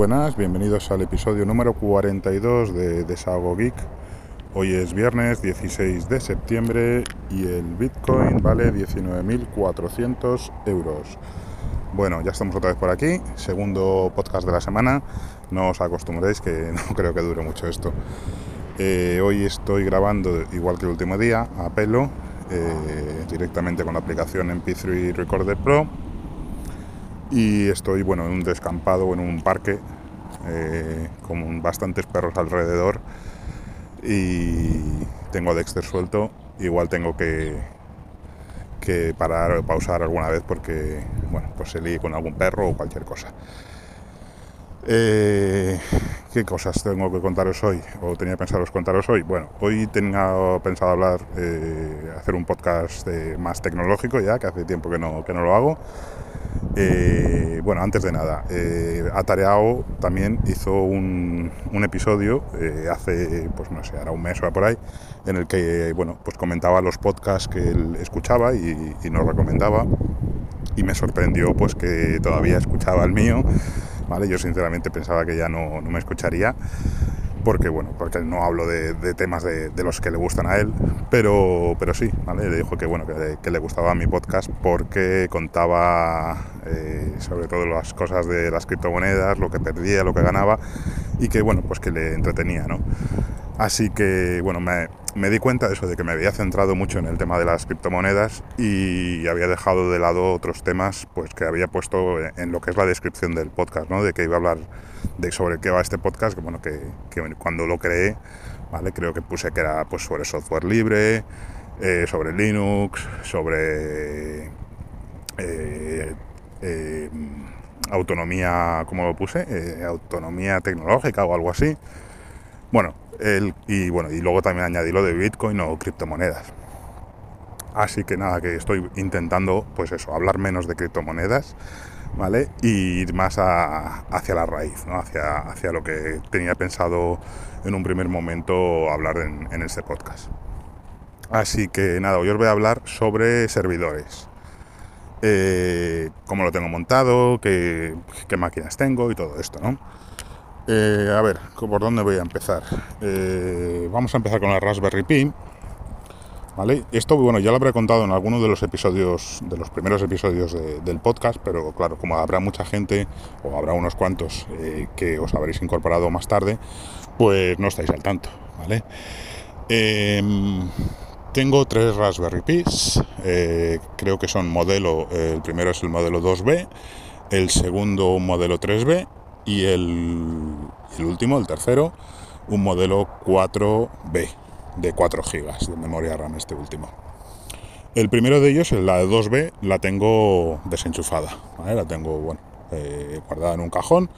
Buenas, bienvenidos al episodio número 42 de Desahogo Geek. Hoy es viernes 16 de septiembre y el Bitcoin vale 19.400 euros. Bueno, ya estamos otra vez por aquí, segundo podcast de la semana. No os acostumbréis que no creo que dure mucho esto. Eh, hoy estoy grabando igual que el último día, a pelo, eh, directamente con la aplicación MP3 Recorder Pro y estoy bueno en un descampado en un parque eh, con bastantes perros alrededor y tengo Dexter suelto igual tengo que que parar o pausar alguna vez porque bueno pues se líe con algún perro o cualquier cosa eh, ¿Qué cosas tengo que contaros hoy? ¿O tenía pensado contaros hoy? Bueno, hoy tenía pensado hablar, eh, hacer un podcast más tecnológico ya, que hace tiempo que no, que no lo hago. Eh, bueno, antes de nada, eh, Atareao también hizo un, episodio eh, hace, pues no sé, ahora un mes o por ahí, en el que, bueno, pues comentaba los podcasts que él escuchaba y, nos recomendaba y me sorprendió pues que todavía escuchaba el mío, ¿vale? Yo sinceramente pensaba que ya no, no me escucharía porque bueno, porque no hablo de, temas de, los que le gustan a él, pero, pero sí. Le dijo que bueno, que, le gustaba mi podcast porque contaba eh, sobre todo las cosas de las criptomonedas, lo que perdía, lo que ganaba, y que bueno, pues que le entretenía, ¿no? Así que, bueno, me, di cuenta de eso, de que me había centrado mucho en el tema de las criptomonedas y había dejado de lado otros temas pues que había puesto en lo que es la descripción del podcast, ¿no? De que iba a hablar de sobre qué va este podcast, que bueno, que, cuando lo creé, ¿vale? Creo que puse que era pues sobre software libre, eh, sobre Linux, sobre eh, eh, autonomía, ¿cómo lo puse? autonomía tecnológica o algo así. Bueno, y bueno, y luego también añadí lo de Bitcoin o criptomonedas. Así que nada, que estoy intentando, pues eso, hablar menos de criptomonedas, ¿vale? Y ir más hacia la raíz, ¿no? Hacia, hacia lo que tenía pensado en un primer momento hablar en, este podcast. Así que nada, hoy os voy a hablar sobre servidores. Eh, cómo lo tengo montado, qué, qué máquinas tengo y todo esto, ¿no? Eh, a ver, ¿por dónde voy a empezar? Eh, vamos a empezar con la Raspberry Pi. ¿Vale? Esto, bueno, ya lo habré contado en alguno de los episodios, de los primeros episodios del podcast, pero claro, como habrá mucha gente, o habrá unos cuantos eh, que os habréis incorporado más tarde, pues no estáis al tanto, ¿vale? Em, tengo tres Raspberry Pis, creo que son modelo, el primero es el modelo 2B, el segundo un modelo 3B y el, último, el tercero, un modelo 4B de 4 GB de memoria RAM este último. El primero de ellos, la de 2B, la tengo desenchufada, la tengo bueno, eh, guardada en un cajón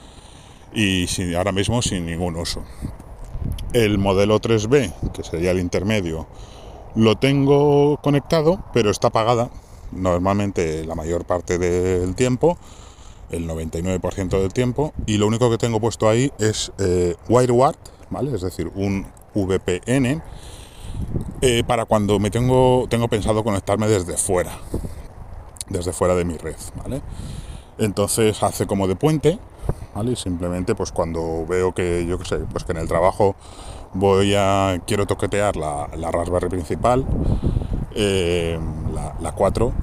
y ahora mismo sin ningún uso. El modelo 3B, que sería el intermedio, lo tengo conectado, pero está apagada normalmente la mayor parte del tiempo el 99% del tiempo y lo único que tengo puesto ahí es eh, WireGuard, ¿vale? Es decir, un VPN eh, para cuando me tengo, tengo pensado conectarme desde fuera, desde fuera de mi red, ¿vale? Entonces hace como de puente, ¿vale? Y simplemente pues cuando veo que, yo qué sé, pues que en el trabajo voy a, quiero toquetear la, la Raspberry principal, eh, la, la 4,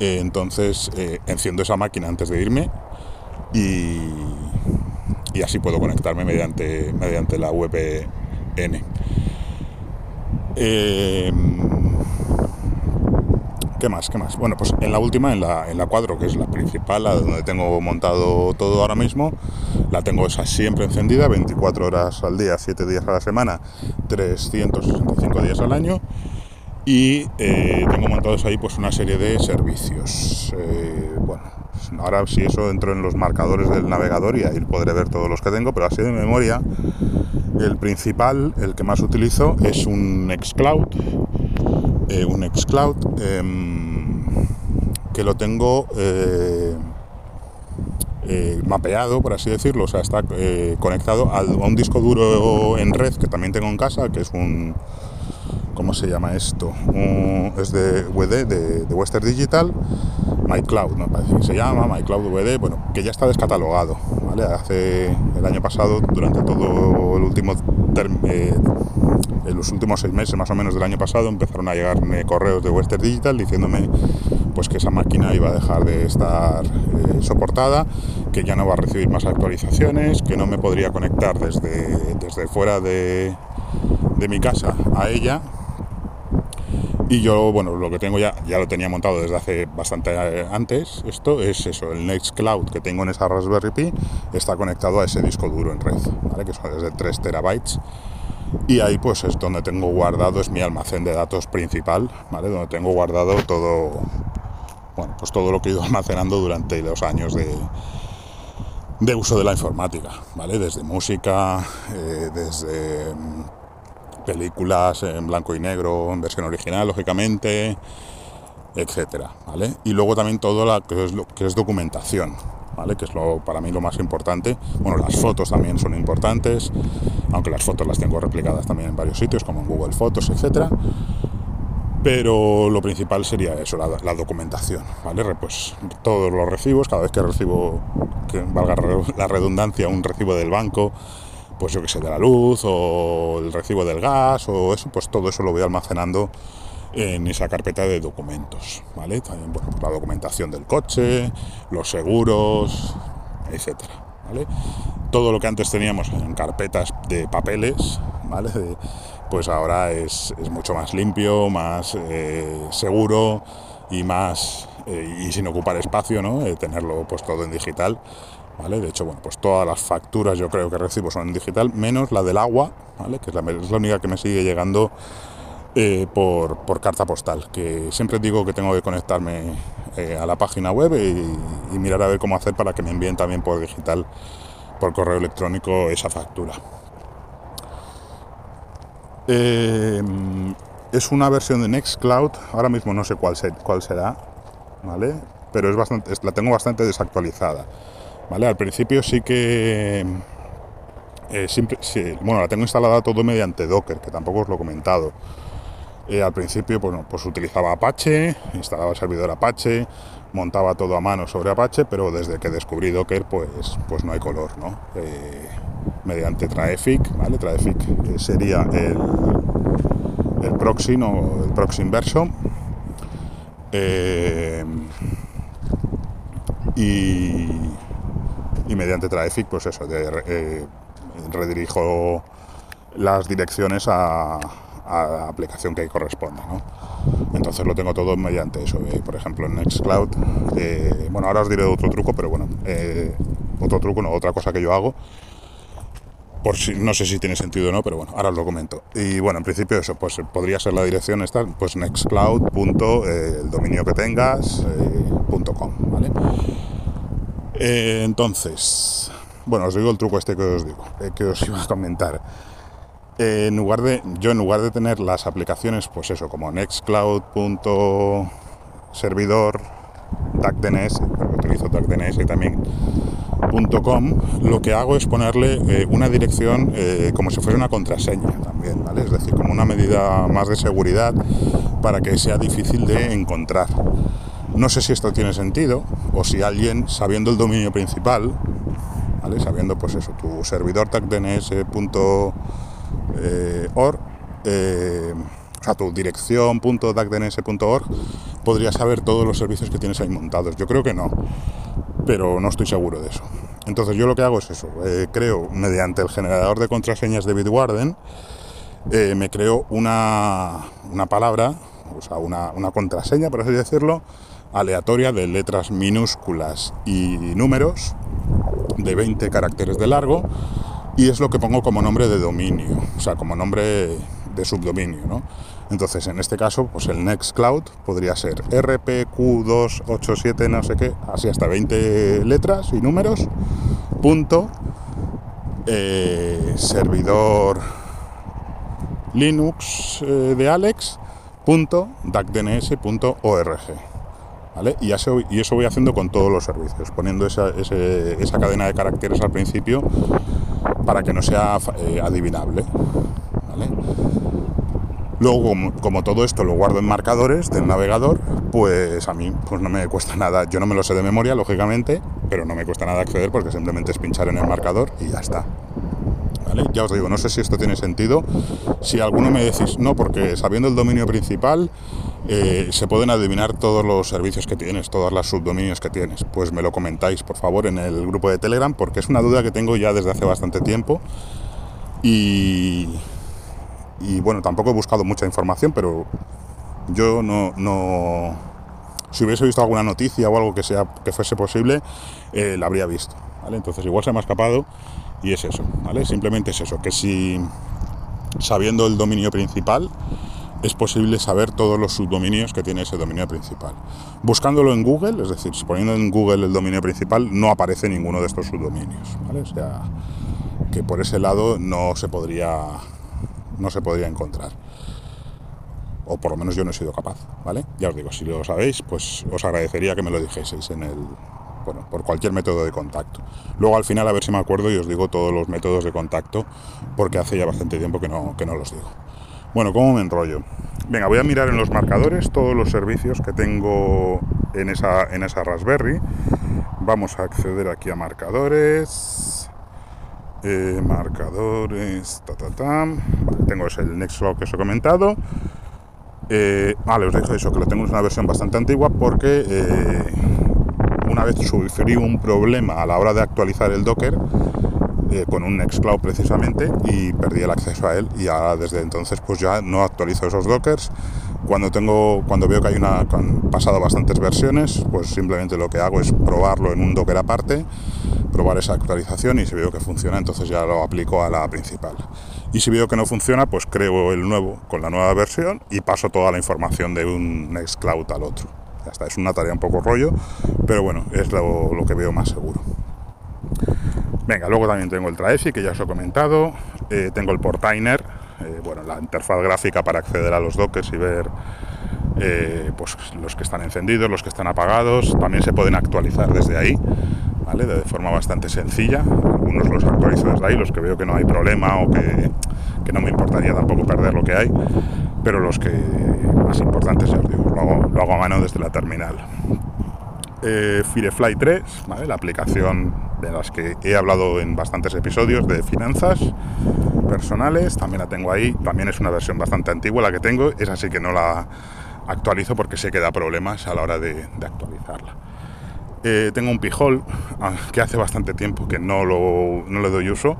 eh, entonces eh, enciendo esa máquina antes de irme y, así puedo conectarme mediante, mediante la VPN. Em, ¿Qué más? ¿Qué más? Bueno, pues en la última, en la, en la 4, que es la principal, la donde tengo montado todo ahora mismo, la tengo esa siempre encendida, 24 horas al día, 7 días a la semana, 365 días al año y eh, tengo montados ahí pues una serie de servicios. Eh, bueno, ahora si eso entro en los marcadores del navegador y ahí podré ver todos los que tengo, pero así de memoria, el principal, el que más utilizo, es un Nextcloud, eh, un Nextcloud em, que lo tengo mapeado, por así decirlo, o sea, está conectado a un disco duro en red que también tengo en casa, que es un ¿cómo se llama esto? es de WD, de, Western Digital, MyCloud, me parece que se llama, MyCloud WD, bueno, que ya está descatalogado. Hace el año pasado, durante todo el último eh, en los últimos seis meses más o menos del año pasado empezaron a llegarme correos de Western Digital diciéndome pues que esa máquina iba a dejar de estar eh, soportada, que ya no va a recibir más actualizaciones, que no me podría conectar desde, desde fuera de, de mi casa a ella y yo, bueno, lo que tengo ya, ya lo tenía montado desde hace bastante eh, antes, esto es eso, el Nextcloud que tengo en esa Raspberry Pi está conectado a ese disco duro en red, que son desde 3 terabytes. Y ahí pues es donde tengo guardado, es mi almacén de datos principal, ¿vale? Donde tengo guardado todo, bueno, pues todo lo que he ido almacenando durante los años de, de uso de la informática, ¿vale? Desde música, eh, desde películas en blanco y negro, en versión original, lógicamente, etcétera, ¿vale? Y luego también todo lo que es, documentación, ¿vale? Que es lo, para mí lo más importante. Bueno, las fotos también son importantes, aunque las fotos las tengo replicadas también en varios sitios, como en Google Fotos, etcétera. Pero lo principal sería eso, la, la, documentación, ¿vale? Pues todos los recibos, cada vez que recibo, que valga la redundancia, un recibo del banco, pues yo que sé, de la luz o el recibo del gas o eso, pues todo eso lo voy almacenando en esa carpeta de documentos, ¿vale? También, pues la documentación del coche, los seguros, etcétera, ¿vale? Todo lo que antes teníamos en carpetas de papeles, ¿vale? pues ahora es, es, mucho más limpio, más eh, seguro y más eh, y sin ocupar espacio, ¿no? Eh, tenerlo pues todo en digital de hecho, bueno, pues todas las facturas yo creo que recibo son en digital, menos la del agua, ¿vale? Que es la, es la única que me sigue llegando eh, por, por, carta postal, que siempre digo que tengo que conectarme eh, a la página web y, mirar a ver cómo hacer para que me envíen también por digital, por correo electrónico, esa factura. Eh, es una versión de Nextcloud, ahora mismo no sé cuál, cuál será, ¿vale? Pero es bastante, la tengo bastante desactualizada. Al principio sí que... Eh, bueno, la tengo instalada todo mediante Docker, que tampoco os lo he comentado. Eh, al principio pues, pues utilizaba Apache, instalaba el servidor Apache, montaba todo a mano sobre Apache, pero desde que descubrí Docker pues, pues no hay color, ¿no? Eh, mediante Traefik, ¿vale? Traefik sería el, el proxy, el proxy inverso. y y mediante Traffic, pues eso, eh, redirijo las direcciones a, la aplicación que corresponda. ¿no? Entonces lo tengo todo mediante eso. Eh, por ejemplo, en Nextcloud, eh, bueno, ahora os diré otro truco, pero bueno, otro truco, no, otra cosa que yo hago. Por si, no sé si tiene sentido o no, pero bueno, ahora os lo comento. Y bueno, en principio eso, pues podría ser la dirección esta, pues nextcloud. el dominio que tengas, .com, ¿vale? Eh, entonces, bueno, os digo el truco este que os digo, eh, que os iba a comentar. Eh, en lugar de, yo en lugar de tener las aplicaciones, pues eso, como nextcloud.servidor, DuckDNS, utilizo DuckDNS también, .com, lo que hago es ponerle una dirección como si fuera una contraseña también, ¿vale? Es decir, como una medida más de seguridad para que sea difícil de encontrar. No sé si esto tiene sentido o si alguien, sabiendo el dominio principal, sabiendo pues eso, tu servidor tagdns.org, eh, o sea, tu dirección.dacdns.org, podría saber todos los servicios que tienes ahí montados. Yo creo que no, pero no estoy seguro de eso. Entonces yo lo que hago es eso, eh, creo mediante el generador de contraseñas de Bitwarden, eh, me creo una, una palabra, o sea, una, una contraseña, por así decirlo, aleatoria de letras minúsculas y números de 20 caracteres de largo y es lo que pongo como nombre de dominio, o sea, como nombre de subdominio, ¿no? Entonces, en este caso, pues el Nextcloud podría ser RPQ287 no sé qué, así hasta 20 letras y números, punto, eh, servidor Linux eh, de Alex, punto. Y, eso, y eso voy haciendo con todos los servicios, poniendo esa, esa cadena de caracteres al principio para que no sea eh, adivinable. Luego, como, todo esto lo guardo en marcadores del navegador, pues a mí pues no me cuesta nada. Yo no me lo sé de memoria, lógicamente, pero no me cuesta nada acceder porque simplemente es pinchar en el marcador y ya está. Ya os digo, no sé si esto tiene sentido. Si alguno me decís, no, porque sabiendo el dominio principal, eh, se pueden adivinar todos los servicios que tienes, todas las subdominios que tienes. Pues me lo comentáis, por favor, en el grupo de Telegram, porque es una duda que tengo ya desde hace bastante tiempo. Y, y bueno, tampoco he buscado mucha información, pero yo no, no si hubiese visto alguna noticia o algo que sea que fuese posible, eh, la habría visto. ¿vale? Entonces igual se me ha escapado y es eso, ¿vale? Simplemente es eso, que si sabiendo el dominio principal es posible saber todos los subdominios que tiene ese dominio principal. Buscándolo en Google, es decir, poniendo en Google el dominio principal, no aparece ninguno de estos subdominios, ¿vale? O sea, que por ese lado no se podría no se podría encontrar. O por lo menos yo no he sido capaz, ¿vale? Ya os digo, si lo sabéis, pues os agradecería que me lo dijeseis en el, bueno, por cualquier método de contacto. Luego al final a ver si me acuerdo y os digo todos los métodos de contacto, porque hace ya bastante tiempo que no, que no los digo. Bueno, ¿cómo me enrollo? Venga, voy a mirar en los marcadores todos los servicios que tengo en esa, en esa Raspberry. Vamos a acceder aquí a marcadores. Eh, marcadores, ta, ta, ta. tengo ese, el Nextcloud que os he comentado. Eh, vale, os dejo eso, que lo tengo en una versión bastante antigua porque eh, una vez sufrí un problema a la hora de actualizar el Docker eh, con un Nextcloud precisamente y perdí el acceso a él y ahora desde entonces pues ya no actualizo esos Dockers. Cuando tengo, cuando veo que hay una, han pasado bastantes versiones, pues simplemente lo que hago es probarlo en un Docker aparte probar esa actualización y si veo que funciona, entonces ya lo aplico a la principal. Y si veo que no funciona, pues creo el nuevo con la nueva versión y paso toda la información de un Nextcloud al otro. Ya está, es una tarea un poco rollo, pero bueno, es lo, que veo más seguro. Venga, luego también tengo el Traefi, que ya os he comentado. Eh, tengo el Portainer, eh, bueno, la interfaz gráfica para acceder a los dockers y ver eh, pues los que están encendidos, los que están apagados. También se pueden actualizar desde ahí de forma bastante sencilla. Algunos los actualizo desde ahí, los que veo que no hay problema o que, no me importaría tampoco perder lo que hay, pero los que más importantes, ya os digo, lo hago, a mano desde la terminal. Firefly 3, la aplicación de las que he hablado en bastantes episodios de finanzas personales, también la tengo ahí, también es una versión bastante antigua la que tengo, es así que no la actualizo porque sé que da problemas a la hora de actualizarla. Eh, tengo un pijol ah, que hace bastante tiempo que no, lo, no le doy uso.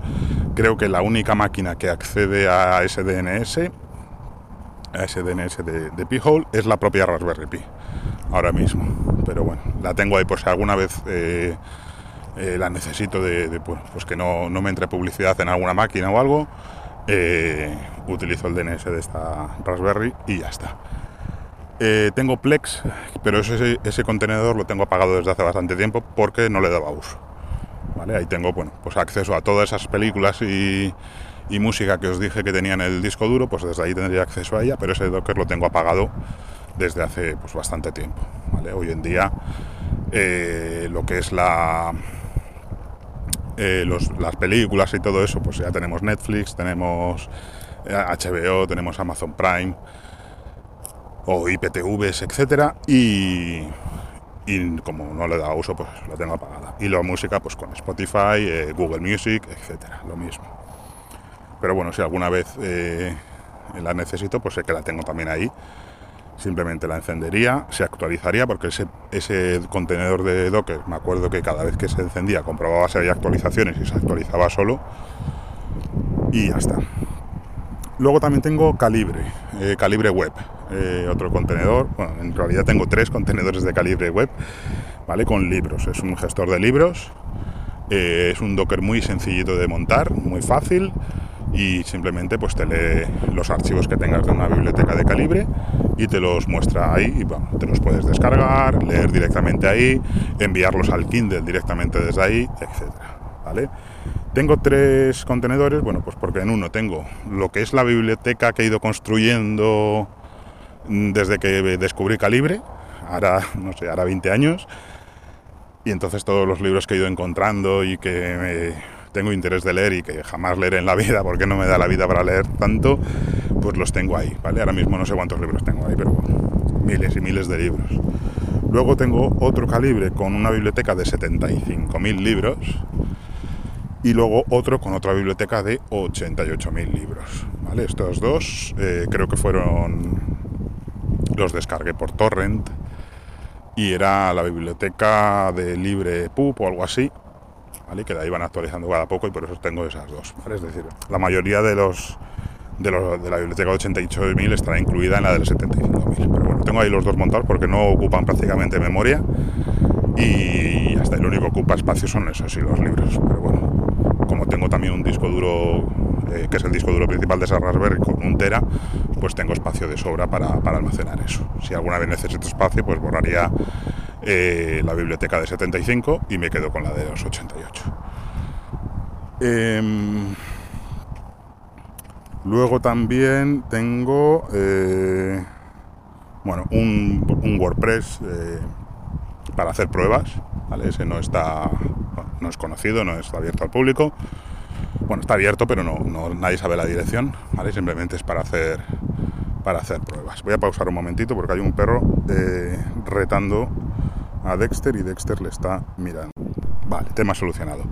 Creo que la única máquina que accede a SDNS, a SDNS de, de Pijol, es la propia Raspberry Pi, ahora mismo. Pero bueno, la tengo ahí por si alguna vez eh, eh, la necesito de, pues, pues, que no, no, me entre publicidad en alguna máquina o algo. utilizo el DNS de esta Raspberry y ya está. Eh, tengo Plex, pero ese, ese, contenedor lo tengo apagado desde hace bastante tiempo porque no le daba uso. ¿Vale? Ahí tengo bueno, pues acceso a todas esas películas y, música que os dije que tenía en el disco duro, pues desde ahí tendría acceso a ella, pero ese Docker lo tengo apagado desde hace pues, bastante tiempo. Hoy en día eh, lo que es la, eh, las películas y todo eso, pues ya tenemos Netflix, tenemos HBO, tenemos Amazon Prime o IPTVs, etcétera, y, como no le da uso, pues la tengo apagada. Y la música, pues con Spotify, eh, Google Music, etcétera, lo mismo. Pero bueno, si alguna vez eh, la necesito, pues sé que la tengo también ahí. Simplemente la encendería, se actualizaría, porque ese, ese contenedor de Docker, me acuerdo que cada vez que se encendía comprobaba si había actualizaciones y se actualizaba solo. Y ya está. Luego también tengo Calibre, eh, Calibre Web, eh, otro contenedor. Bueno, en realidad tengo tres contenedores de Calibre Web, ¿vale? Con libros. Es un gestor de libros. Eh, es un Docker muy sencillito de montar, muy fácil y simplemente pues te lee los archivos que tengas de una biblioteca de calibre y te los muestra ahí y bueno, te los puedes descargar, leer directamente ahí, enviarlos al Kindle directamente desde ahí, etcétera, ¿vale? Tengo tres contenedores, bueno, pues porque en uno tengo lo que es la biblioteca que he ido construyendo desde que descubrí Calibre, ahora, no sé, ahora 20 años, y entonces todos los libros que he ido encontrando y que tengo interés de leer y que jamás leeré en la vida porque no me da la vida para leer tanto, pues los tengo ahí, ¿vale? Ahora mismo no sé cuántos libros tengo ahí, pero miles y miles de libros. Luego tengo otro calibre con una biblioteca de 75.000 libros y luego otro con otra biblioteca de 88.000 libros, ¿vale? Estos dos eh, creo que fueron los descargué por torrent y era la biblioteca de Libre Pub o algo así, ¿vale? Que de ahí van actualizando cada poco y por eso tengo esas dos. Es decir, la mayoría de los de, la biblioteca de 88.000 estará incluida en la del 75.000. Pero bueno, tengo ahí los dos montados porque no ocupan prácticamente memoria y hasta el único que ocupa espacio son esos y los libros. Pero bueno, como tengo también un disco duro, eh, que es el disco duro principal de esa Raspberry con un tera, pues tengo espacio de sobra para, almacenar eso. Si alguna vez necesito espacio, pues borraría eh, la biblioteca de 75 y me quedo con la de los 88. Luego también tengo eh, bueno, un, WordPress eh, para hacer pruebas, ¿vale? Ese no está, no es conocido, no está abierto al público. Bueno, está abierto, pero no, nadie sabe la dirección, ¿vale? Simplemente es para hacer para hacer pruebas. Voy a pausar un momentito porque hay un perro retando a Dexter y Dexter le está mirando. Vale, tema solucionado.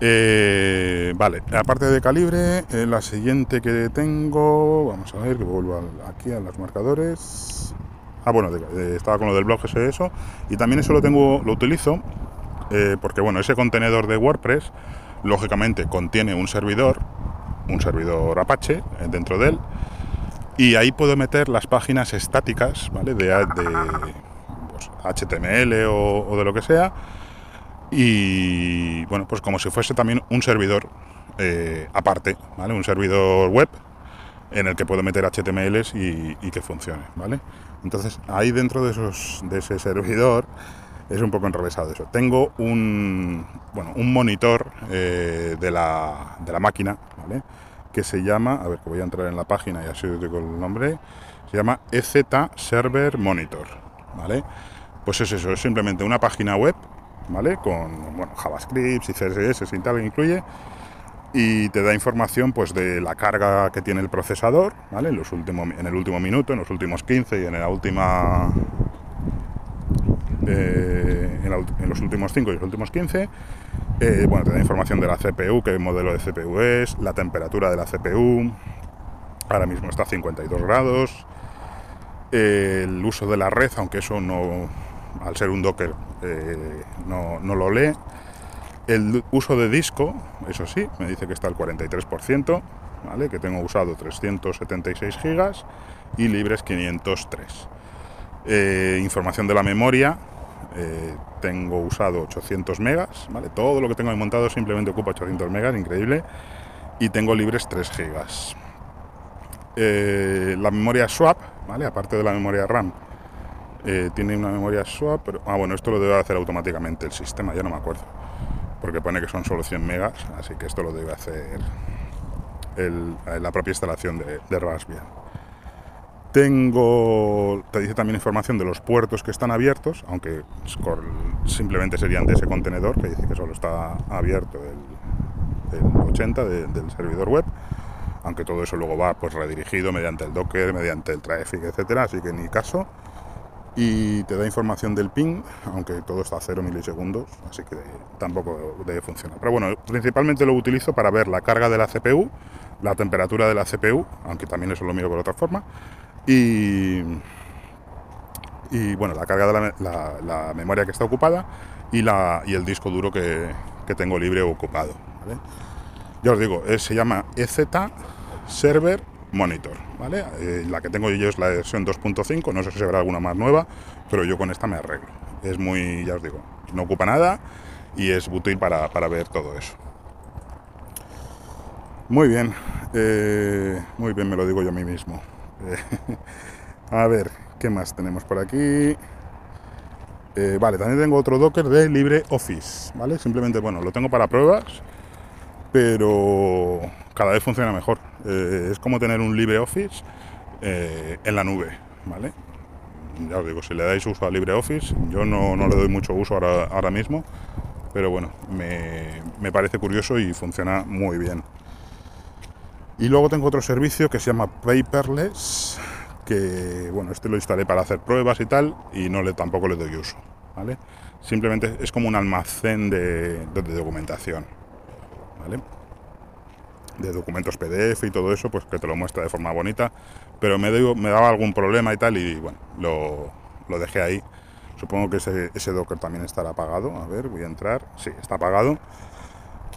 Eh, vale, aparte de calibre, eh, la siguiente que tengo, vamos a ver, que vuelvo aquí a los marcadores. Ah, bueno, estaba con lo del blog ese eso. Y también eso lo tengo, lo utilizo, eh, porque bueno, ese contenedor de WordPress, lógicamente contiene un servidor, un servidor Apache dentro de él, y ahí puedo meter las páginas estáticas, ¿vale? De, HTML o de lo que sea y bueno, pues como si fuese también un servidor eh, aparte, ¿vale? Un servidor web en el que puedo meter HTMLs y, que funcione, ¿vale? Entonces ahí dentro de, esos, de ese servidor es un poco enrevesado eso. Tengo un, bueno, un monitor eh, de, la, de la máquina, ¿vale? Que se llama, a ver, que voy a entrar en la página y así os digo el nombre, se llama EZ Server Monitor, ¿vale? Pues es eso, es simplemente una página web ¿vale? Con bueno, JavaScript y CSS y tal incluye. Y te da información pues de la carga que tiene el procesador, ¿vale? En, los últimos, en el último minuto, en los últimos 15 y en la última eh, en, los últimos 5 y los últimos 15. Eh, bueno, te da información de la CPU, qué modelo de CPU es, la temperatura de la CPU, ahora mismo está a 52 grados, el uso de la red, aunque eso no, al ser un Docker eh, no, lo lee. El uso de disco, eso sí, me dice que está al 43%, ¿vale? que tengo usado 376 gigas y libres 503. Eh, información de la memoria, eh, tengo usado 800 megas, ¿vale? todo lo que tengo ahí montado simplemente ocupa 800 megas, increíble, y tengo libres 3 gigas. la memoria swap, ¿vale? aparte de la memoria RAM, eh, tiene una memoria swap, pero... Ah, bueno, esto lo debe hacer automáticamente el sistema, ya no me acuerdo. Porque pone que son solo 100 megas, así que esto lo debe hacer la propia instalación de, de Raspbian. Tengo, te dice también información de los puertos que están abiertos, aunque simplemente serían de ese contenedor, que dice que solo está abierto el, 80 del servidor web, aunque todo eso luego va pues redirigido mediante el Docker, mediante el Traffic, etcétera, así que ni caso y te da información del ping, aunque todo está a 0 milisegundos, así que tampoco debe funcionar. Pero bueno, principalmente lo utilizo para ver la carga de la CPU, la temperatura de la CPU, aunque también eso lo miro por otra forma, y, y bueno, la carga de la, memoria que está ocupada y, la, y el disco duro que, tengo libre o ocupado. Ya os digo, se llama EZ Server monitor, ¿vale? Eh, la que tengo yo es la versión 2.5, no sé si habrá alguna más nueva, pero yo con esta me arreglo. Es muy, ya os digo, no ocupa nada y es útil para, ver todo eso. Muy bien, eh, muy bien, me lo digo yo a mí mismo. a ver, ¿qué más tenemos por aquí? Eh, vale, también tengo otro Docker de LibreOffice, ¿vale? Simplemente, bueno, lo tengo para pruebas, pero cada vez funciona mejor. Eh, es como tener un LibreOffice eh, en la nube, ¿vale? Ya os digo, si le dais uso a LibreOffice, yo no, le doy mucho uso ahora, ahora mismo, pero bueno, me, parece curioso y funciona muy bien. Y luego tengo otro servicio que se llama Paperless, que bueno, este lo instalé para hacer pruebas y tal, y no le tampoco le doy uso, ¿vale? Simplemente es como un almacén de, documentación, ¿vale? De documentos PDF y todo eso, pues que te lo muestra de forma bonita, pero me, me daba algún problema y tal, y bueno, lo, dejé ahí. Supongo que ese, Docker también estará apagado. A ver, voy a entrar. Sí, está apagado.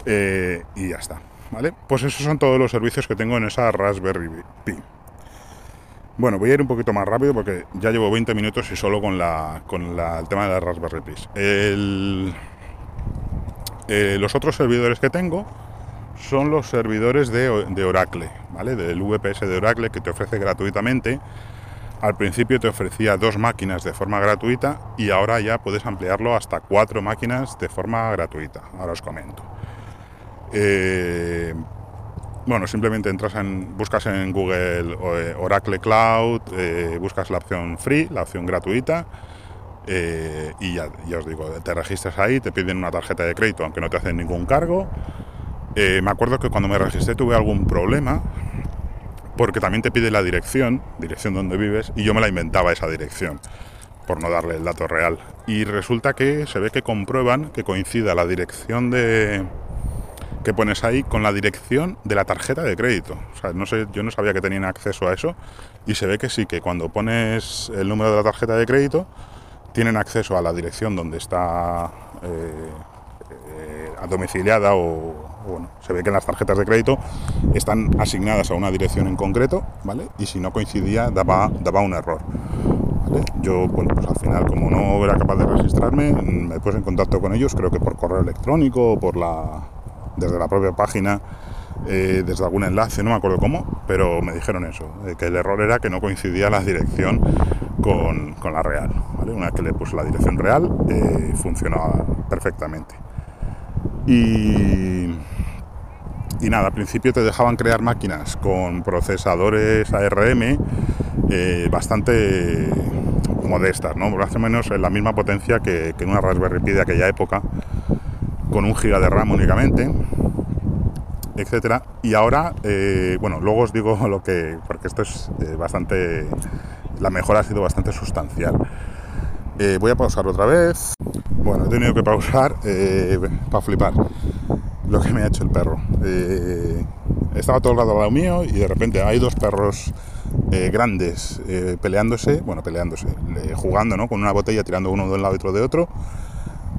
Eh, y ya está. ¿Vale? Pues esos son todos los servicios que tengo en esa Raspberry Pi. Bueno, voy a ir un poquito más rápido porque ya llevo 20 minutos y solo con, la, con el tema de la Raspberry Pi. Eh, los otros servidores que tengo son los servidores de, Oracle, ¿vale? Del VPS de Oracle que te ofrece gratuitamente. Al principio te ofrecía dos máquinas de forma gratuita y ahora ya puedes ampliarlo hasta cuatro máquinas de forma gratuita. Ahora os comento. Eh, bueno, simplemente entras en, buscas en Google eh, Oracle Cloud, eh, buscas la opción free, la opción gratuita, y ya, os digo, te registras ahí, te piden una tarjeta de crédito, aunque no te hacen ningún cargo. Me acuerdo que cuando me registré tuve algún problema, porque también te pide la dirección, dirección donde vives, y yo me la inventaba esa dirección, por no darle el dato real. Y resulta que se ve que comprueban que coincida la dirección de que pones ahí con la dirección de la tarjeta de crédito. O sea, no sé, yo no sabía que tenían acceso a eso y se ve que sí, que cuando pones el número de la tarjeta de crédito tienen acceso a la dirección donde está eh, eh, domiciliada o, bueno, se ve que las tarjetas de crédito están asignadas a una dirección en concreto. Y si no coincidía daba, un error. Yo, pues al final, como no era capaz de registrarme, me puse en contacto con ellos, creo que por correo electrónico o desde la propia página, eh, desde algún enlace, no me acuerdo cómo, pero me dijeron eso, que el error era que no coincidía la dirección con, la real. Una vez que le puse la dirección real, eh, funcionaba perfectamente. Y, y nada, al principio te dejaban crear máquinas con procesadores ARM eh, bastante modestas, ¿no? más o menos en la misma potencia que, en una Raspberry Pi de aquella época con un giga de RAM únicamente, etcétera. Y ahora, eh, bueno, luego os digo lo que, porque esto es eh, bastante, la mejora ha sido bastante sustancial. Eh, voy a pausar otra vez. Bueno, he tenido que pausar para flipar lo que me ha hecho el perro. estaba todo el rato al lado mío y de repente hay dos perros grandes peleándose, bueno, peleándose, jugando, ¿no? Con una botella, tirando uno de un lado y otro de otro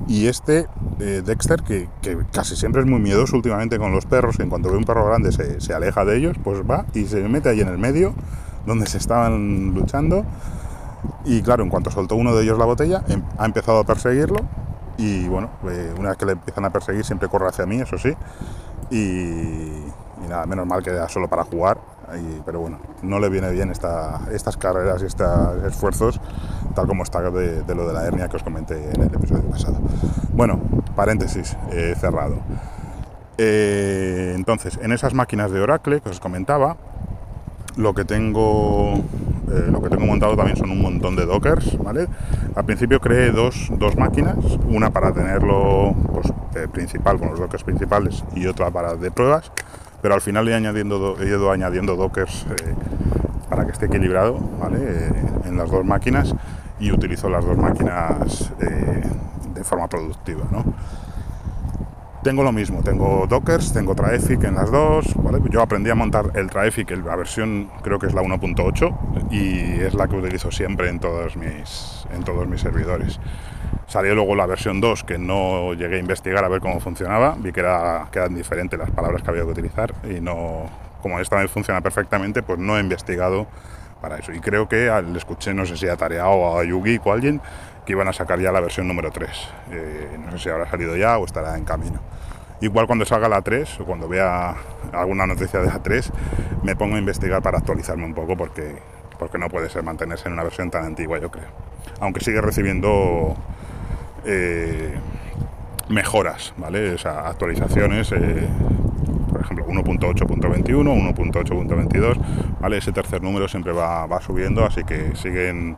y este, eh, Dexter, que, casi siempre es muy miedoso últimamente con los perros, que en cuanto ve un perro grande se, aleja de ellos, pues va y se mete ahí en el medio, donde se estaban luchando. Y claro, en cuanto soltó uno de ellos la botella, em, ha empezado a perseguirlo. Y bueno, una vez que le empiezan a perseguir, siempre corre hacia mí, eso sí. Y, nada, menos mal que era solo para jugar. pero bueno, no le viene bien estas carreras y estos esfuerzos tal como está de, lo de la hernia que os comenté en el episodio pasado. Bueno, paréntesis, cerrado. Eh, entonces, en esas máquinas de Oracle que os comentaba, lo que tengo eh, lo que tengo montado también son un montón de dockers, ¿vale? Al principio creé dos, dos máquinas, una para tenerlo pues, principal con los dockers principales y otra para de pruebas, pero al final he, añadiendo, he ido añadiendo dockers para que esté equilibrado, ¿vale? en las dos máquinas y utilizo las dos máquinas eh, de forma productiva. ¿no? Tengo lo mismo, tengo Dockers, tengo Traefic en las dos. Yo aprendí a montar el Traefic, la versión creo que es la 1.8 y es la que utilizo siempre en todos mis, en todos mis servidores. Salió luego la versión 2 que no llegué a investigar a ver cómo funcionaba, vi que, era, que eran diferentes las palabras que había que utilizar y no, como esta vez funciona perfectamente, pues no he investigado para eso. Y creo que le escuché, no sé si a Tareao o a Yugi o a alguien, que iban a sacar ya la versión número 3. Eh, no sé si habrá salido ya o estará en camino. Igual cuando salga la 3 o cuando vea alguna noticia de la 3, me pongo a investigar para actualizarme un poco porque, porque no puede ser mantenerse en una versión tan antigua, yo creo. Aunque sigue recibiendo eh, mejoras, ¿vale? O actualizaciones. Eh, por ejemplo 1.8.21, 1.8.22, ¿vale? Ese tercer número siempre va, subiendo, así que siguen,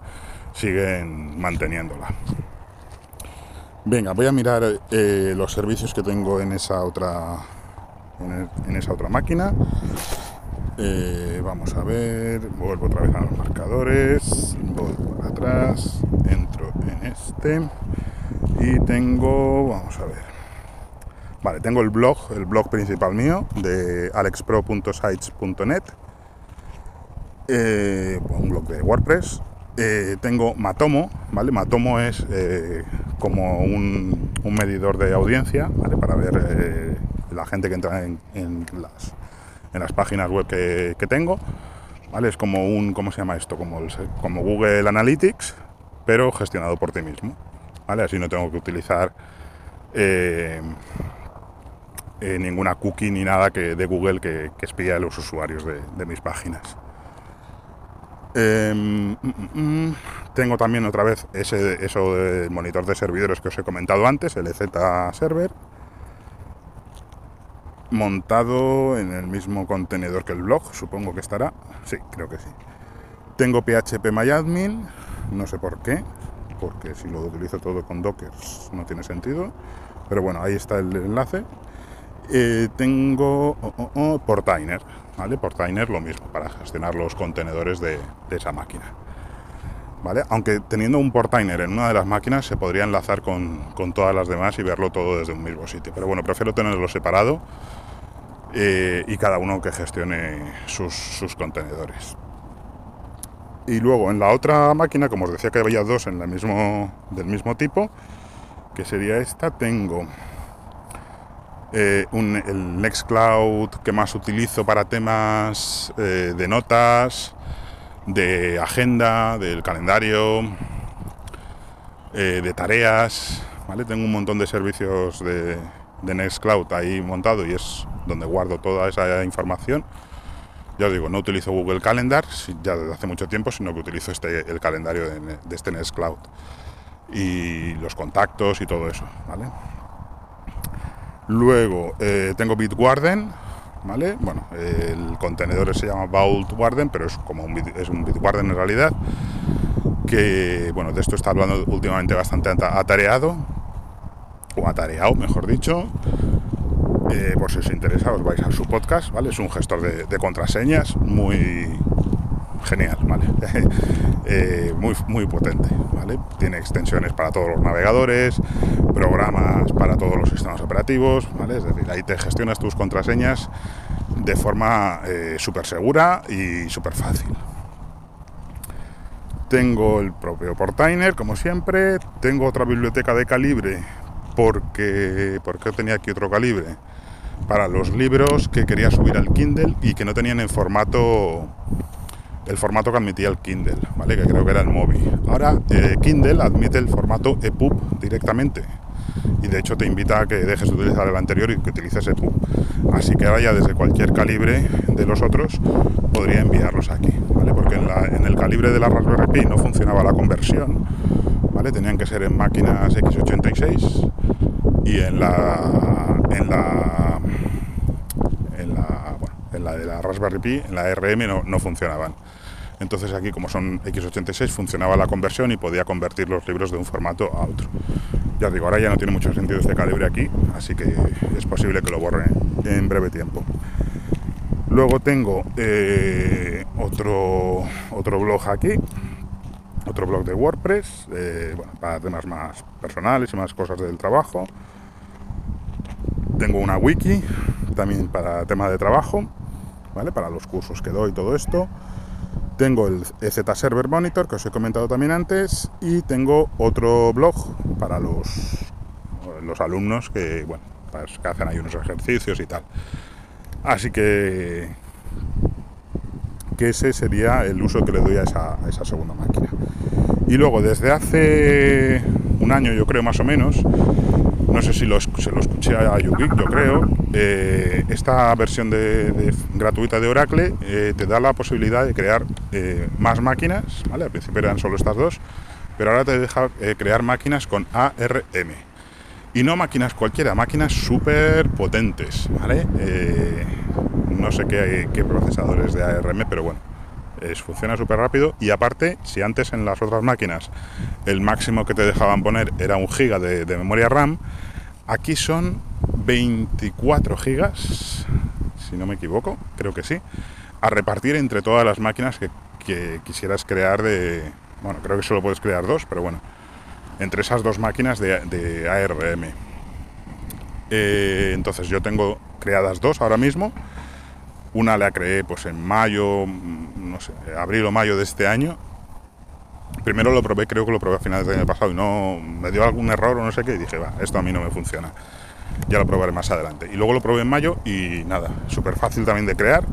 siguen manteniéndola. Venga, voy a mirar eh, los servicios que tengo en esa otra en, esa otra máquina. Eh, vamos a ver, vuelvo otra vez a los marcadores, voy para atrás, entro en este y tengo, vamos a ver, vale, tengo el blog, el blog principal mío de alexpro.sites.net, eh, un blog de WordPress, eh, tengo Matomo, ¿vale? Matomo es como un, medidor de audiencia, ¿vale? Para ver la gente que entra en las en las páginas web que, tengo. ¿vale? Es como un, ¿cómo se llama esto? Como, como Google Analytics, pero gestionado por ti mismo. ¿vale? Así no tengo que utilizar eh, eh, ninguna cookie ni nada que, de Google que, que espía a los usuarios de, mis páginas. Em, mm, mm, mm. tengo también otra vez ese, eso del monitor de servidores que os he comentado antes, el EZ Server, montado en el mismo contenedor que el blog, supongo que estará. Sí, creo que sí. Tengo PHP MyAdmin, no sé por qué, porque si lo utilizo todo con Docker no tiene sentido. Pero bueno, ahí está el enlace. Eh, tengo oh, oh, oh, Portainer, ¿vale? Portainer lo mismo, para gestionar los contenedores de, esa máquina. ¿Vale? Aunque teniendo un Portainer en una de las máquinas se podría enlazar con, todas las demás y verlo todo desde un mismo sitio. Pero bueno, prefiero tenerlo separado eh, y cada uno que gestione sus, contenedores. Y luego en la otra máquina, como os decía que había dos en del mismo tipo, que sería esta, tengo eh, el Nextcloud que más utilizo para temas eh, de notas, de agenda, del calendario, de tareas. ¿vale? Tengo un montón de servicios de, de Nextcloud ahí montado y es donde guardo toda esa información. Ya os digo, no utilizo Google Calendar ya desde hace mucho tiempo, sino que utilizo este, el calendario de, de este Nextcloud y los contactos y todo eso, ¿vale? Luego eh, tengo Bitwarden, ¿vale? Bueno, el contenedor se llama Vault Warden, pero es como un, es un Bitwarden en realidad, que, bueno, de esto está hablando últimamente bastante atareado, o atareado, mejor dicho. Eh, por si os interesa, os vais a su podcast, ¿vale? Es un gestor de, contraseñas muy genial, ¿vale? Eh, muy, muy potente, ¿vale? Tiene extensiones para todos los navegadores, programas para todos los sistemas operativos, ¿vale? Es decir, ahí te gestionas tus contraseñas de forma eh, súper segura y súper fácil. Tengo el propio Portainer, como siempre. Tengo otra biblioteca de calibre porque, porque tenía aquí otro calibre para los libros que quería subir al Kindle y que no tenían el formato el formato que admitía el Kindle, ¿vale? Que creo que era el móvil. Ahora eh, Kindle admite el formato EPUB directamente y de hecho te invita a que dejes de utilizar el anterior y que utilices EPUB. Así que ahora ya desde cualquier calibre de los otros podría enviarlos aquí, ¿vale? Porque en, en el calibre de la Raspberry Pi no funcionaba la conversión, ¿vale? Tenían que ser en máquinas x86 y en la en la en la, la de la Raspberry Pi, en la RM no, no funcionaban. Entonces aquí como son x86 funcionaba la conversión y podía convertir los libros de un formato a otro. Ya digo, ahora ya no tiene mucho sentido este calibre aquí, así que es posible que lo borre en breve tiempo. Luego tengo eh, otro, otro blog aquí, otro blog de WordPress, eh, para temas más personales y más cosas del trabajo. Tengo una wiki también para tema de trabajo, ¿vale? Para los cursos que doy todo esto. Tengo el EZ Server Monitor que os he comentado también antes y tengo otro blog para los, los alumnos que, bueno, que hacen ahí unos ejercicios y tal. Así que, que ese sería el uso que le doy a esa segunda máquina. Y luego desde hace un año yo creo más o menos no sé si se lo escuché a Yugi, yo creo, eh, esta versión de, gratuita de Oracle eh, te da la posibilidad de crear eh, más máquinas, ¿vale? Al principio eran solo estas dos, pero ahora te deja crear máquinas con ARM. Y no máquinas cualquiera, máquinas súper potentes, ¿vale? no sé qué, qué procesadores de ARM, pero bueno, funciona súper rápido y aparte, si antes en las otras máquinas el máximo que te dejaban poner era un giga de, memoria RAM, aquí son 24 gigas, si no me equivoco, creo que sí, a repartir entre todas las máquinas que, quisieras crear de... Bueno, creo que solo puedes crear dos, pero bueno, entre esas dos máquinas de, de ARM. Eh, entonces yo tengo creadas dos ahora mismo. Una la creé pues en mayo, mm, no sé, abril o mayo de este año. Primero lo probé, creo que lo probé a finales del año pasado y no me dio algún error o no sé qué y dije, va, esto a mí no me funciona. Ya lo probaré más adelante. Y luego lo probé en mayo y nada, súper fácil también de crear.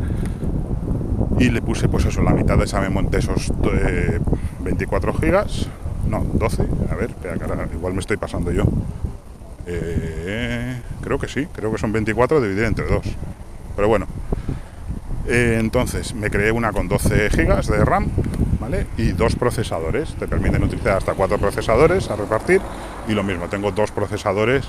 Y le puse pues eso, la mitad de esa memoria de esos eh, 24 gigas. No, 12. A ver, espera, igual me estoy pasando yo. Eh, creo que sí, creo que son 24 dividido entre 2. Pero bueno. Eh, entonces me creé una con 12 gigas de RAM, ¿vale? Y dos procesadores. Te permiten utilizar hasta cuatro procesadores a repartir. Y lo mismo, tengo dos procesadores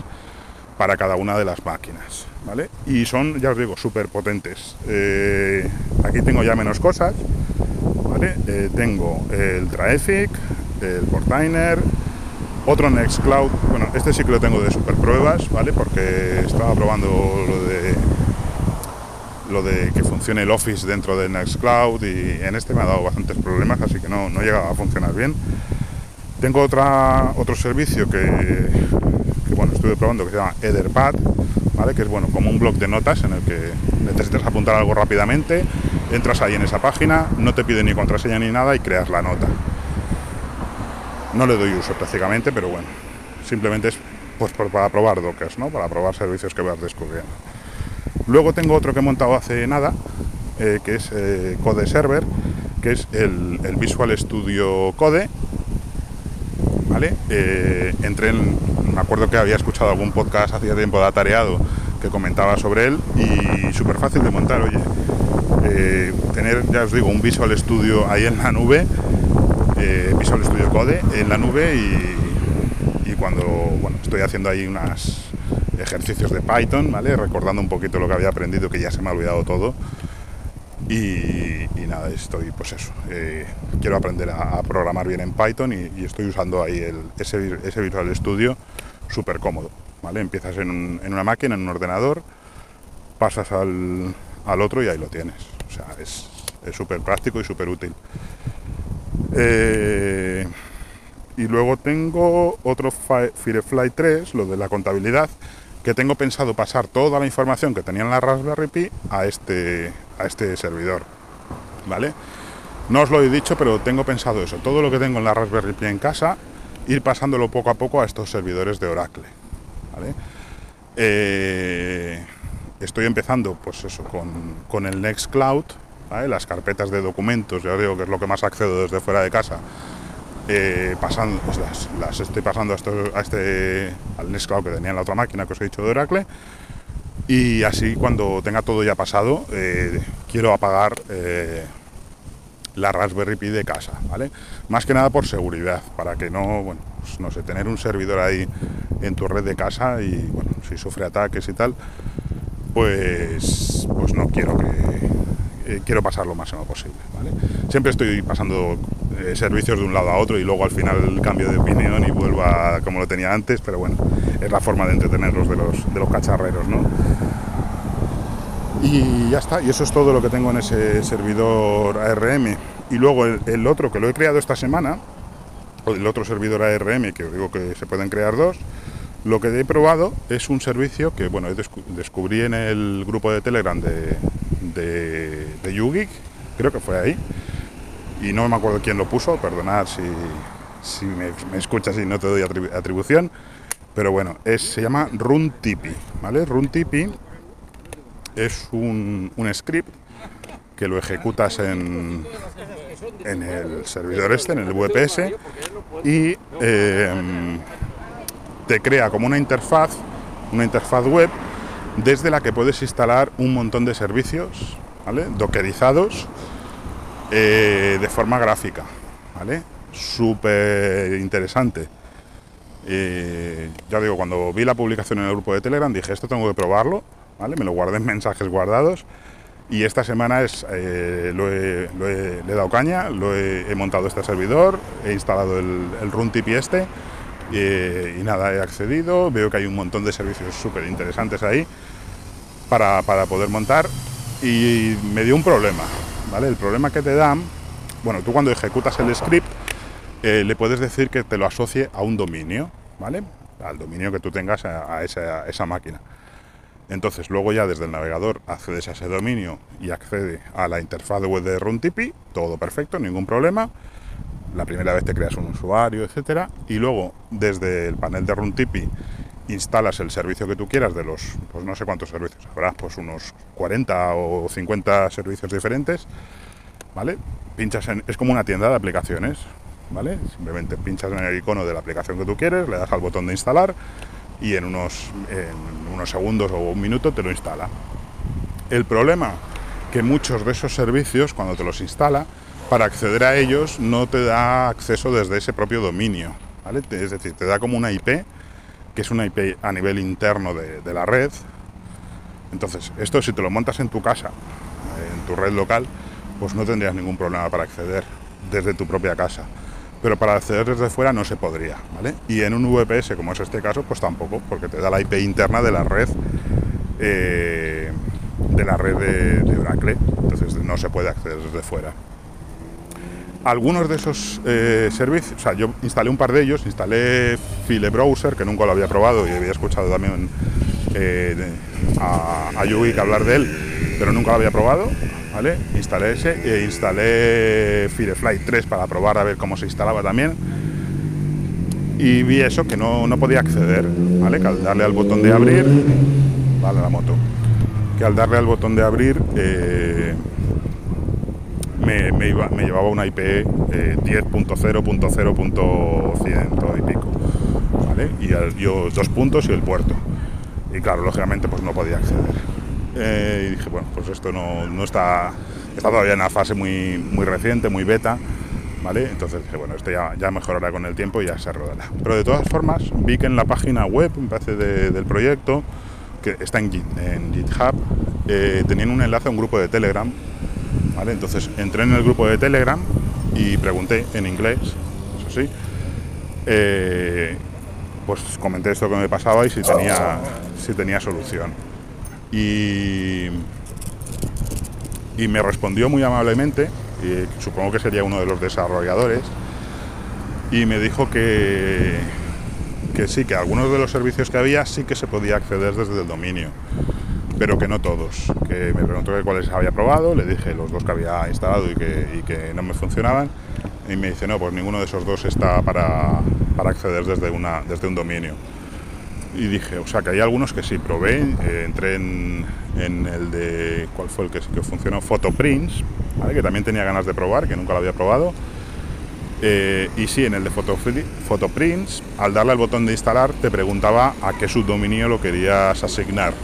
para cada una de las máquinas, ¿vale? Y son, ya os digo, súper potentes. Eh, aquí tengo ya menos cosas, ¿vale? Eh, tengo el Traefic, el Portainer, otro Nextcloud, bueno, este sí que lo tengo de super pruebas, ¿vale? Porque estaba probando lo de lo de que funcione el Office dentro de Nextcloud y en este me ha dado bastantes problemas, así que no, no llega a funcionar bien. Tengo otra, otro servicio que, que, bueno, estuve probando que se llama Etherpad, ¿vale? que es bueno, como un blog de notas en el que necesitas apuntar algo rápidamente, entras ahí en esa página, no te pide ni contraseña ni nada y creas la nota. No le doy uso prácticamente, pero bueno, simplemente es pues para probar dockers, ¿no? Para probar servicios que vas descubriendo. Luego tengo otro que he montado hace nada, eh, que es eh, Code Server, que es el, el, Visual Studio Code. ¿Vale? Eh, entré en, me acuerdo que había escuchado algún podcast hacía tiempo de atareado que comentaba sobre él y súper fácil de montar, oye. Eh, tener, ya os digo, un Visual Studio ahí en la nube Visual Studio Code en la nube y, y, cuando bueno, estoy haciendo ahí unos ejercicios de Python, ¿vale? recordando un poquito lo que había aprendido, que ya se me ha olvidado todo. Y, nada, estoy, pues eso, eh, quiero aprender a, programar bien en Python y, estoy usando ahí el, ese, ese, Visual Studio súper cómodo. ¿vale? Empiezas en, en, una máquina, en un ordenador, pasas al, al otro y ahí lo tienes. O sea, es súper práctico y súper útil. Eh, y luego tengo otro Firefly 3, lo de la contabilidad, que tengo pensado pasar toda la información que tenía en la Raspberry Pi a este, a este servidor. ¿Vale? No os lo he dicho, pero tengo pensado eso. Todo lo que tengo en la Raspberry Pi en casa, ir pasándolo poco a poco a estos servidores de Oracle. Eh, estoy empezando, pues eso, con, con el Nextcloud, las carpetas de documentos, ya digo que es lo que más accedo desde fuera de casa. Eh, pasando, las, estoy pasando a, este al Nextcloud que tenía en la otra máquina que os he dicho de Oracle y así cuando tenga todo ya pasado eh, quiero apagar eh, la Raspberry Pi de casa, ¿vale? Más que nada por seguridad, para que no, bueno, pues no sé, tener un servidor ahí en tu red de casa y, bueno, si sufre ataques y tal, pues, pues no quiero que, eh, quiero pasar lo máximo posible. Siempre estoy pasando eh, servicios de un lado a otro y luego al final cambio de opinión y vuelvo a como lo tenía antes, pero bueno, es la forma de entretenerlos de los, de los cacharreros, ¿no? y ya está, y eso es todo lo que tengo en ese servidor ARM. Y luego el, el, otro que lo he creado esta semana, o el otro servidor ARM, que os digo que se pueden crear dos, lo que he probado es un servicio que bueno, descubrí en el grupo de Telegram de, de, de YouGeek, creo que fue ahí, y no me acuerdo quién lo puso, perdonad si, si me, escuchas y no te doy atribu atribución, pero bueno, es, se llama RunTipi, ¿vale? RunTipi es un, un script que lo ejecutas en, en, el servidor este, en el VPS, y eh, te crea como una interfaz, una interfaz web, desde la que puedes instalar un montón de servicios, ¿vale? dockerizados, eh, de forma gráfica, ¿vale? Súper interesante. Eh, ya digo, cuando vi la publicación en el grupo de Telegram dije, esto tengo que probarlo, ¿vale? Me lo guardé en mensajes guardados y esta semana es, eh, lo, he, le he dado caña, lo he, montado este servidor, he instalado el, el RunTipi este y, y, nada, he accedido, veo que hay un montón de servicios súper interesantes ahí para, para, poder montar y me dio un problema, ¿vale? El problema que te dan, bueno, tú cuando ejecutas el script, eh, le puedes decir que te lo asocie a un dominio, ¿vale? Al dominio que tú tengas a, esa, esa, máquina. Entonces, luego ya desde el navegador accedes a ese dominio y accede a la interfaz de web de Runtipi, todo perfecto, ningún problema. La primera vez te creas un usuario, etcétera, y luego desde el panel de Runtipi instalas el servicio que tú quieras de los, pues no sé cuántos servicios, habrá pues unos 40 o 50 servicios diferentes, ¿vale? Pinchas en, es como una tienda de aplicaciones, ¿vale? Simplemente pinchas en el icono de la aplicación que tú quieres, le das al botón de instalar y en unos, en unos segundos o un minuto te lo instala. El problema que muchos de esos servicios, cuando te los instala, para acceder a ellos no te da acceso desde ese propio dominio, ¿vale? Es decir, te da como una IP que es una IP a nivel interno de, la red. Entonces, esto si te lo montas en tu casa, en tu red local, pues no tendrías ningún problema para acceder desde tu propia casa. Pero para acceder desde fuera no se podría, ¿vale? Y en un VPS, como es este caso, pues tampoco, porque te da la IP interna de la red eh, de la red de Oracle. Entonces no se puede acceder desde fuera algunos de esos eh, servicios, o sea, yo instalé un par de ellos, instalé File Browser, que nunca lo había probado y había escuchado también eh, a, a Yugi hablar de él, pero nunca lo había probado, ¿vale? Instalé ese e instalé Firefly 3 para probar a ver cómo se instalaba también. Y vi eso, que no, podía acceder, ¿vale? Que al darle al botón de abrir, vale la moto, que al darle al botón de abrir, me, llevaba una IP eh, 10.0.0.100 y pico. Y yo dos puntos y el puerto. Y claro, lógicamente pues no podía acceder. Eh, y dije, bueno, pues esto no, no, está, está todavía en una fase muy, muy reciente, muy beta. ¿Vale? Entonces dije, bueno, esto ya, mejorará con el tiempo y ya se rodará. Pero de todas formas, vi que en la página web, parece, del proyecto, que está en, en GitHub, eh, tenían un enlace a un grupo de Telegram entonces entré en el grupo de Telegram y pregunté en inglés, eso sí, eh, pues comenté esto que me pasaba y si tenía, si tenía solución. Y, y me respondió muy amablemente, supongo que sería uno de los desarrolladores, y me dijo que, que sí, que algunos de los servicios que había sí que se podía acceder desde el dominio pero que no todos. Que me preguntó cuáles había probado, le dije los dos que había instalado y que, no me funcionaban, y me dice, no, pues ninguno de esos dos está para, acceder desde, una, desde un dominio. Y dije, o sea que hay algunos que sí probé, eh, entré en, el de, ¿cuál fue el que, que funcionó? Photoprints, que también tenía ganas de probar, que nunca lo había probado. Eh, y sí, en el de Photoprints, al darle al botón de instalar, te preguntaba a qué subdominio lo querías asignar.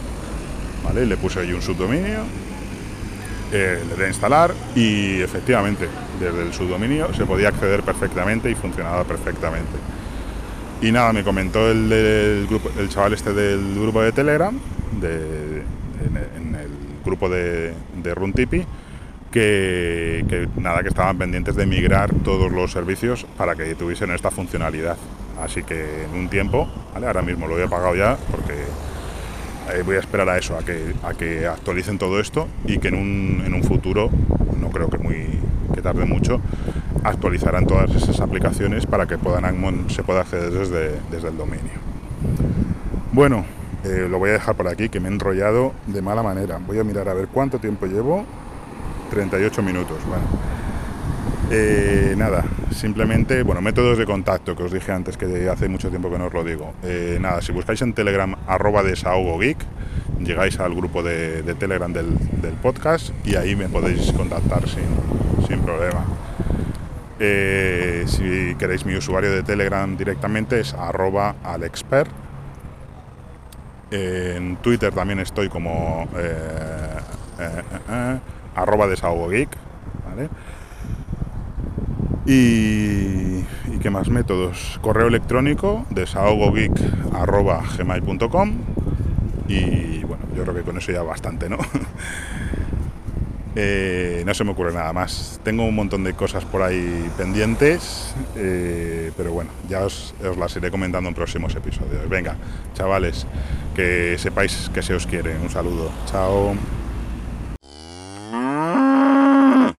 Le puse ahí un subdominio, eh, le di a instalar y efectivamente desde el subdominio se podía acceder perfectamente y funcionaba perfectamente. Y nada, me comentó el, grupo, el chaval este del grupo de Telegram, en, el grupo de, de Runtipi, que, nada, que estaban pendientes de migrar todos los servicios para que tuviesen esta funcionalidad. Así que en un tiempo, ahora mismo lo he pagado ya porque eh, voy a esperar a eso, a que, a que actualicen todo esto y que en un, en un futuro, no creo que, muy, que tarde mucho, actualizarán todas esas aplicaciones para que puedan, se pueda acceder desde, desde el dominio. Bueno, eh, lo voy a dejar por aquí, que me he enrollado de mala manera. Voy a mirar a ver cuánto tiempo llevo. 38 minutos. Bueno. Eh, nada, simplemente, bueno, métodos de contacto que os dije antes, que hace mucho tiempo que no os lo digo. Eh, nada, si buscáis en Telegram arroba desahogo geek, llegáis al grupo de, Telegram del, podcast y ahí me podéis contactar sin, problema. Eh, si queréis mi usuario de Telegram directamente es arroba alexpert. en Twitter también estoy como arroba desahogo geek. ¿vale? Y, qué más métodos? Correo electrónico desahogogeek.gmail.com y bueno, yo creo que con eso ya bastante, ¿no? Eh, no se me ocurre nada más. Tengo un montón de cosas por ahí pendientes, eh, pero bueno, ya os, os, las iré comentando en próximos episodios. Venga, chavales, que sepáis que se os quiere. Un saludo. Chao.